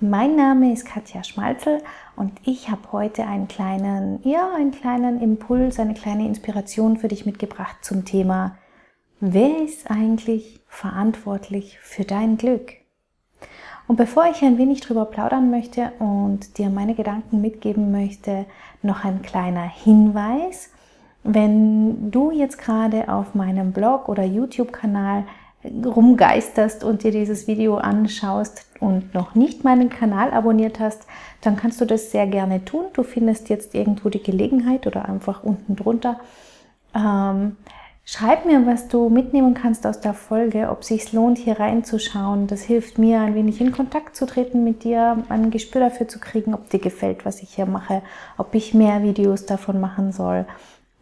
Mein Name ist Katja Schmalzel und ich habe heute einen kleinen, ja, einen kleinen Impuls, eine kleine Inspiration für dich mitgebracht zum Thema, wer ist eigentlich verantwortlich für dein Glück? Und bevor ich ein wenig drüber plaudern möchte und dir meine Gedanken mitgeben möchte, noch ein kleiner Hinweis. Wenn du jetzt gerade auf meinem Blog oder YouTube-Kanal rumgeisterst und dir dieses Video anschaust und noch nicht meinen Kanal abonniert hast, dann kannst du das sehr gerne tun. Du findest jetzt irgendwo die Gelegenheit oder einfach unten drunter. Ähm, schreib mir, was du mitnehmen kannst aus der Folge, ob es sich lohnt, hier reinzuschauen. Das hilft mir, ein wenig in Kontakt zu treten mit dir, ein Gespür dafür zu kriegen, ob dir gefällt, was ich hier mache, ob ich mehr Videos davon machen soll.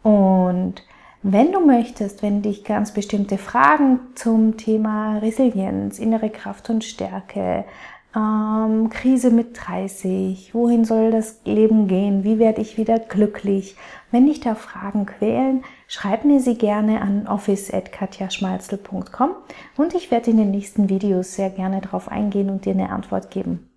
Und wenn du möchtest, wenn dich ganz bestimmte Fragen zum Thema Resilienz, innere Kraft und Stärke, ähm, Krise mit 30, wohin soll das Leben gehen, wie werde ich wieder glücklich, wenn dich da Fragen quälen, schreib mir sie gerne an office.katjaschmalzel.com und ich werde in den nächsten Videos sehr gerne darauf eingehen und dir eine Antwort geben.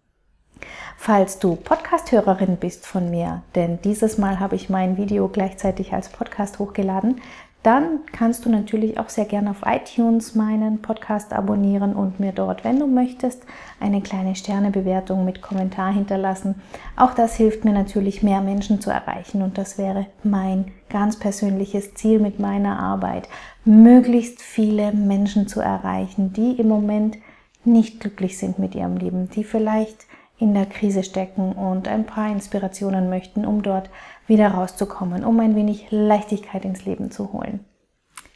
Falls du Podcast-Hörerin bist von mir, denn dieses Mal habe ich mein Video gleichzeitig als Podcast hochgeladen, dann kannst du natürlich auch sehr gerne auf iTunes meinen Podcast abonnieren und mir dort, wenn du möchtest, eine kleine Sternebewertung mit Kommentar hinterlassen. Auch das hilft mir natürlich, mehr Menschen zu erreichen und das wäre mein ganz persönliches Ziel mit meiner Arbeit, möglichst viele Menschen zu erreichen, die im Moment nicht glücklich sind mit ihrem Leben, die vielleicht in der Krise stecken und ein paar Inspirationen möchten, um dort wieder rauszukommen, um ein wenig Leichtigkeit ins Leben zu holen.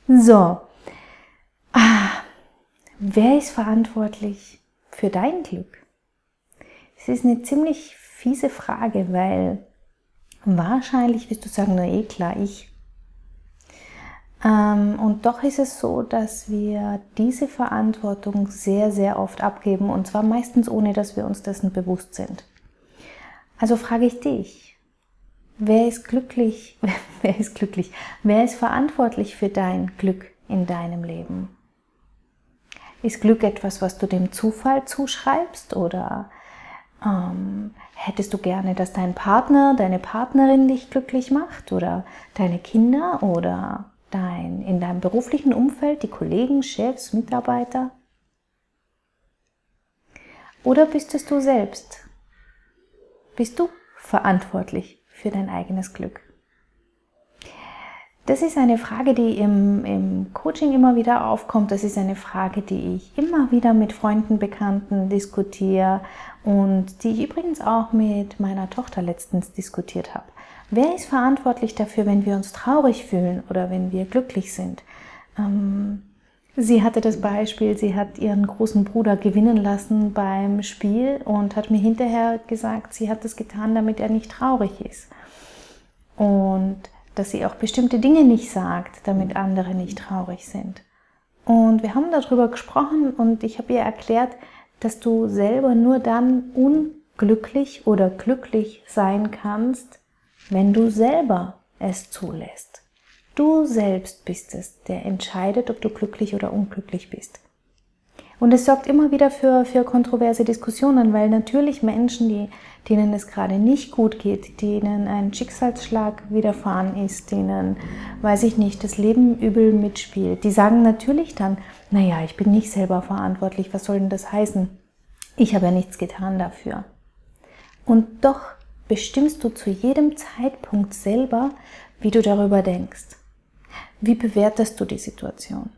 So, ah, wer ist verantwortlich für dein Glück? Es ist eine ziemlich fiese Frage, weil wahrscheinlich wirst du sagen, na eh klar, ich. Ähm, und doch ist es so, dass wir diese Verantwortung sehr, sehr oft abgeben und zwar meistens ohne, dass wir uns dessen bewusst sind. Also frage ich dich, wer ist glücklich, wer ist glücklich, wer ist verantwortlich für dein Glück in deinem Leben? Ist Glück etwas, was du dem Zufall zuschreibst oder ähm, hättest du gerne, dass dein Partner, deine Partnerin dich glücklich macht oder deine Kinder oder dein, in deinem beruflichen Umfeld, die Kollegen, Chefs, Mitarbeiter? Oder bist es du selbst? Bist du verantwortlich für dein eigenes Glück? Das ist eine Frage, die im, im Coaching immer wieder aufkommt. Das ist eine Frage, die ich immer wieder mit Freunden, Bekannten diskutiere und die ich übrigens auch mit meiner Tochter letztens diskutiert habe. Wer ist verantwortlich dafür, wenn wir uns traurig fühlen oder wenn wir glücklich sind? Ähm, sie hatte das Beispiel, sie hat ihren großen Bruder gewinnen lassen beim Spiel und hat mir hinterher gesagt, sie hat das getan, damit er nicht traurig ist. Und dass sie auch bestimmte Dinge nicht sagt, damit andere nicht traurig sind. Und wir haben darüber gesprochen und ich habe ihr erklärt, dass du selber nur dann unglücklich oder glücklich sein kannst, wenn du selber es zulässt. Du selbst bist es, der entscheidet, ob du glücklich oder unglücklich bist. Und es sorgt immer wieder für, für kontroverse Diskussionen, weil natürlich Menschen, die, denen es gerade nicht gut geht, denen ein Schicksalsschlag widerfahren ist, denen, weiß ich nicht, das Leben übel mitspielt, die sagen natürlich dann, naja, ich bin nicht selber verantwortlich, was soll denn das heißen? Ich habe ja nichts getan dafür. Und doch bestimmst du zu jedem Zeitpunkt selber, wie du darüber denkst. Wie bewertest du die Situation?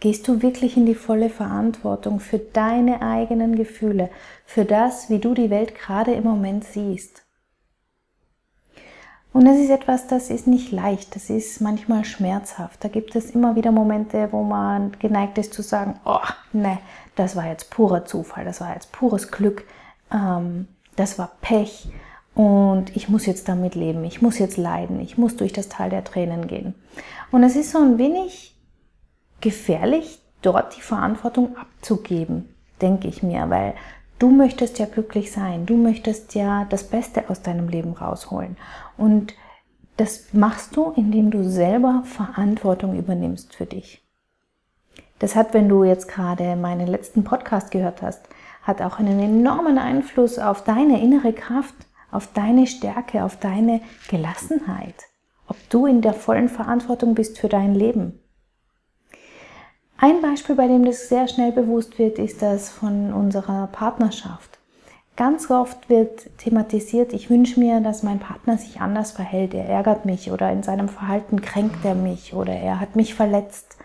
Gehst du wirklich in die volle Verantwortung für deine eigenen Gefühle, für das, wie du die Welt gerade im Moment siehst? Und es ist etwas, das ist nicht leicht, das ist manchmal schmerzhaft. Da gibt es immer wieder Momente, wo man geneigt ist zu sagen, oh, ne, das war jetzt purer Zufall, das war jetzt pures Glück, ähm, das war Pech und ich muss jetzt damit leben, ich muss jetzt leiden, ich muss durch das Tal der Tränen gehen. Und es ist so ein wenig gefährlich, dort die Verantwortung abzugeben, denke ich mir, weil du möchtest ja glücklich sein, du möchtest ja das Beste aus deinem Leben rausholen. Und das machst du, indem du selber Verantwortung übernimmst für dich. Das hat, wenn du jetzt gerade meinen letzten Podcast gehört hast, hat auch einen enormen Einfluss auf deine innere Kraft, auf deine Stärke, auf deine Gelassenheit, ob du in der vollen Verantwortung bist für dein Leben. Ein Beispiel, bei dem das sehr schnell bewusst wird, ist das von unserer Partnerschaft. Ganz oft wird thematisiert, ich wünsche mir, dass mein Partner sich anders verhält, er ärgert mich oder in seinem Verhalten kränkt er mich oder er hat mich verletzt.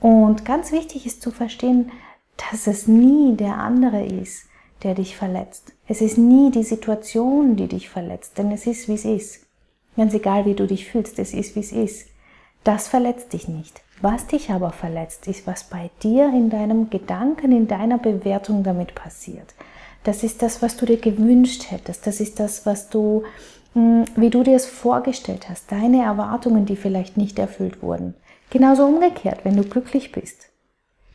Und ganz wichtig ist zu verstehen, dass es nie der andere ist, der dich verletzt. Es ist nie die Situation, die dich verletzt, denn es ist, wie es ist. Ganz egal, wie du dich fühlst, es ist, wie es ist. Das verletzt dich nicht. Was dich aber verletzt, ist, was bei dir in deinem Gedanken, in deiner Bewertung damit passiert. Das ist das, was du dir gewünscht hättest. Das ist das, was du, hm, wie du dir es vorgestellt hast. Deine Erwartungen, die vielleicht nicht erfüllt wurden. Genauso umgekehrt, wenn du glücklich bist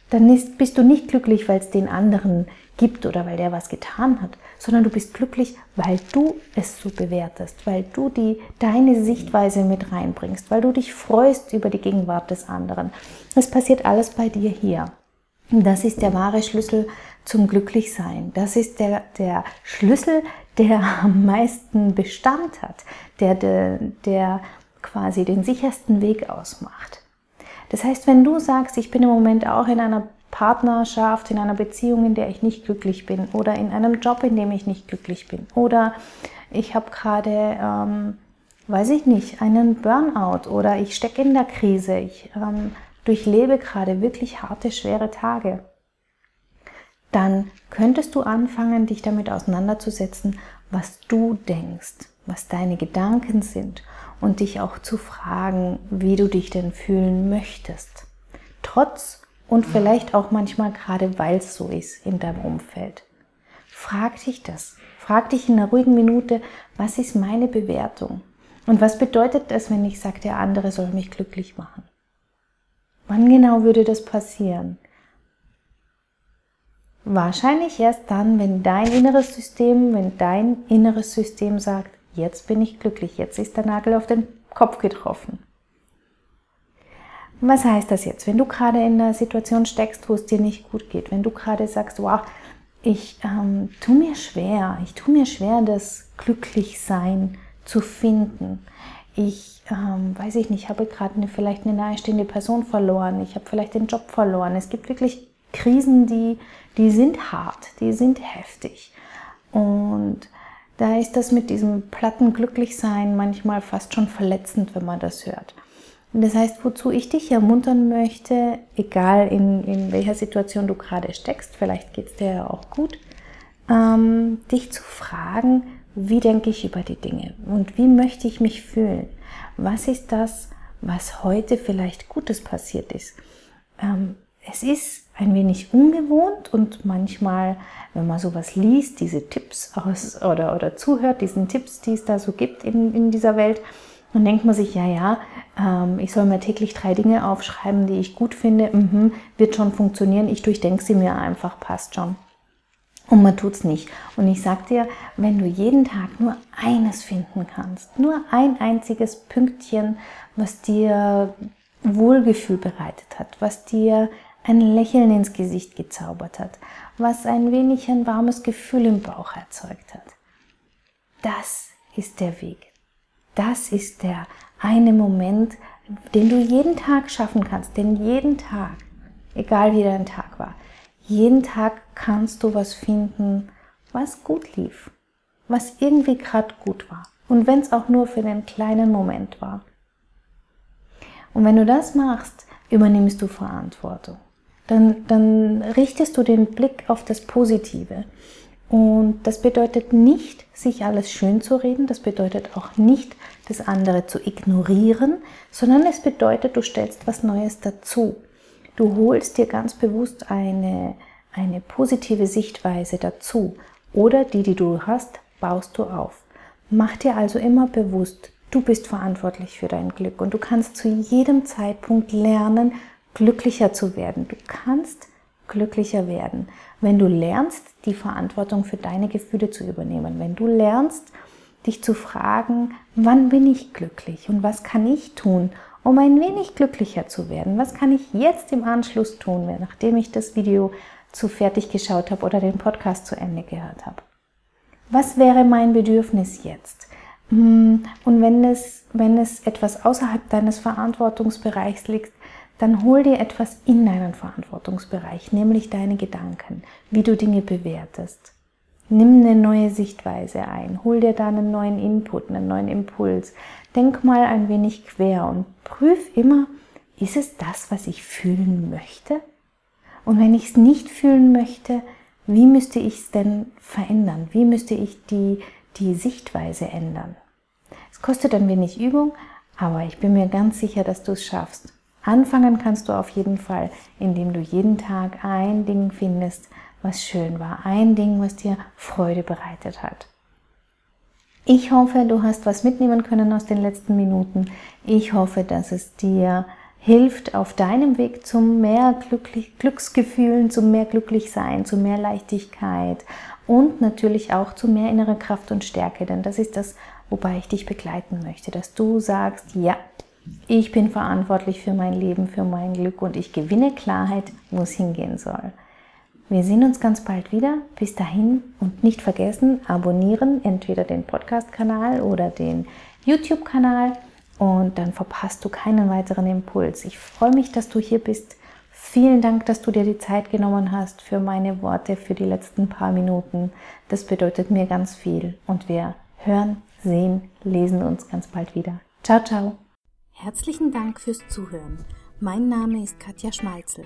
dann ist, bist du nicht glücklich, weil es den anderen gibt oder weil der was getan hat, sondern du bist glücklich, weil du es so bewertest, weil du die, deine Sichtweise mit reinbringst, weil du dich freust über die Gegenwart des anderen. Es passiert alles bei dir hier. Das ist der wahre Schlüssel zum Glücklichsein. Das ist der, der Schlüssel, der am meisten Bestand hat, der, der, der quasi den sichersten Weg ausmacht. Das heißt, wenn du sagst, ich bin im Moment auch in einer Partnerschaft, in einer Beziehung, in der ich nicht glücklich bin oder in einem Job, in dem ich nicht glücklich bin. Oder ich habe gerade, ähm, weiß ich nicht, einen Burnout oder ich stecke in der Krise, ich ähm, durchlebe gerade wirklich harte, schwere Tage, dann könntest du anfangen, dich damit auseinanderzusetzen, was du denkst, was deine Gedanken sind und dich auch zu fragen, wie du dich denn fühlen möchtest. Trotz und vielleicht auch manchmal gerade, weil es so ist in deinem Umfeld. Frag dich das. Frag dich in einer ruhigen Minute, was ist meine Bewertung? Und was bedeutet das, wenn ich sage, der andere soll mich glücklich machen? Wann genau würde das passieren? Wahrscheinlich erst dann, wenn dein inneres System, wenn dein inneres System sagt, jetzt bin ich glücklich, jetzt ist der Nagel auf den Kopf getroffen. Was heißt das jetzt? Wenn du gerade in einer Situation steckst, wo es dir nicht gut geht, wenn du gerade sagst, wow, ich ähm, tue mir schwer, ich tue mir schwer, das Glücklichsein zu finden. Ich ähm, weiß ich nicht, habe gerade eine, vielleicht eine nahestehende Person verloren, ich habe vielleicht den Job verloren. Es gibt wirklich Krisen, die, die sind hart, die sind heftig. Und da ist das mit diesem platten Glücklichsein manchmal fast schon verletzend, wenn man das hört. Und das heißt, wozu ich dich ermuntern möchte, egal in, in welcher Situation du gerade steckst, vielleicht geht es dir ja auch gut, ähm, dich zu fragen, wie denke ich über die Dinge und wie möchte ich mich fühlen? Was ist das, was heute vielleicht Gutes passiert ist? Ähm, es ist ein wenig ungewohnt und manchmal, wenn man sowas liest, diese Tipps aus oder, oder zuhört, diesen Tipps, die es da so gibt in, in dieser Welt, dann denkt man sich, ja, ja, ich soll mir täglich drei Dinge aufschreiben, die ich gut finde, mhm, wird schon funktionieren, ich durchdenke sie mir einfach, passt schon. Und man tut's nicht. Und ich sag dir, wenn du jeden Tag nur eines finden kannst, nur ein einziges Pünktchen, was dir Wohlgefühl bereitet hat, was dir ein Lächeln ins Gesicht gezaubert hat, was ein wenig ein warmes Gefühl im Bauch erzeugt hat. Das ist der Weg. Das ist der eine Moment, den du jeden Tag schaffen kannst. Denn jeden Tag, egal wie dein Tag war, jeden Tag kannst du was finden, was gut lief, was irgendwie gerade gut war. Und wenn es auch nur für den kleinen Moment war. Und wenn du das machst, übernimmst du Verantwortung dann, dann richtest du den Blick auf das Positive. Und das bedeutet nicht, sich alles schön zu reden, das bedeutet auch nicht, das andere zu ignorieren, sondern es bedeutet, du stellst was Neues dazu. Du holst dir ganz bewusst eine, eine positive Sichtweise dazu oder die, die du hast, baust du auf. Mach dir also immer bewusst, du bist verantwortlich für dein Glück und du kannst zu jedem Zeitpunkt lernen, glücklicher zu werden. Du kannst glücklicher werden, wenn du lernst, die Verantwortung für deine Gefühle zu übernehmen, wenn du lernst, dich zu fragen, wann bin ich glücklich und was kann ich tun, um ein wenig glücklicher zu werden? Was kann ich jetzt im Anschluss tun, nachdem ich das Video zu fertig geschaut habe oder den Podcast zu Ende gehört habe? Was wäre mein Bedürfnis jetzt? Hm, und wenn es, wenn es etwas außerhalb deines Verantwortungsbereichs liegt, dann hol dir etwas in deinen Verantwortungsbereich, nämlich deine Gedanken, wie du Dinge bewertest. Nimm eine neue Sichtweise ein, hol dir da einen neuen Input, einen neuen Impuls. Denk mal ein wenig quer und prüf immer, ist es das, was ich fühlen möchte? Und wenn ich es nicht fühlen möchte, wie müsste ich es denn verändern? Wie müsste ich die, die Sichtweise ändern? Es kostet ein wenig Übung, aber ich bin mir ganz sicher, dass du es schaffst. Anfangen kannst du auf jeden Fall, indem du jeden Tag ein Ding findest, was schön war, ein Ding, was dir Freude bereitet hat. Ich hoffe, du hast was mitnehmen können aus den letzten Minuten. Ich hoffe, dass es dir hilft auf deinem Weg zum mehr Glücklich Glücksgefühlen, zum mehr Glücklichsein, zu mehr Leichtigkeit und natürlich auch zu mehr innerer Kraft und Stärke, denn das ist das, wobei ich dich begleiten möchte, dass du sagst, ja, ich bin verantwortlich für mein Leben, für mein Glück und ich gewinne Klarheit, wo es hingehen soll. Wir sehen uns ganz bald wieder. Bis dahin und nicht vergessen, abonnieren entweder den Podcast-Kanal oder den YouTube-Kanal und dann verpasst du keinen weiteren Impuls. Ich freue mich, dass du hier bist. Vielen Dank, dass du dir die Zeit genommen hast für meine Worte, für die letzten paar Minuten. Das bedeutet mir ganz viel und wir hören, sehen, lesen uns ganz bald wieder. Ciao, ciao. Herzlichen Dank fürs Zuhören. Mein Name ist Katja Schmalzel.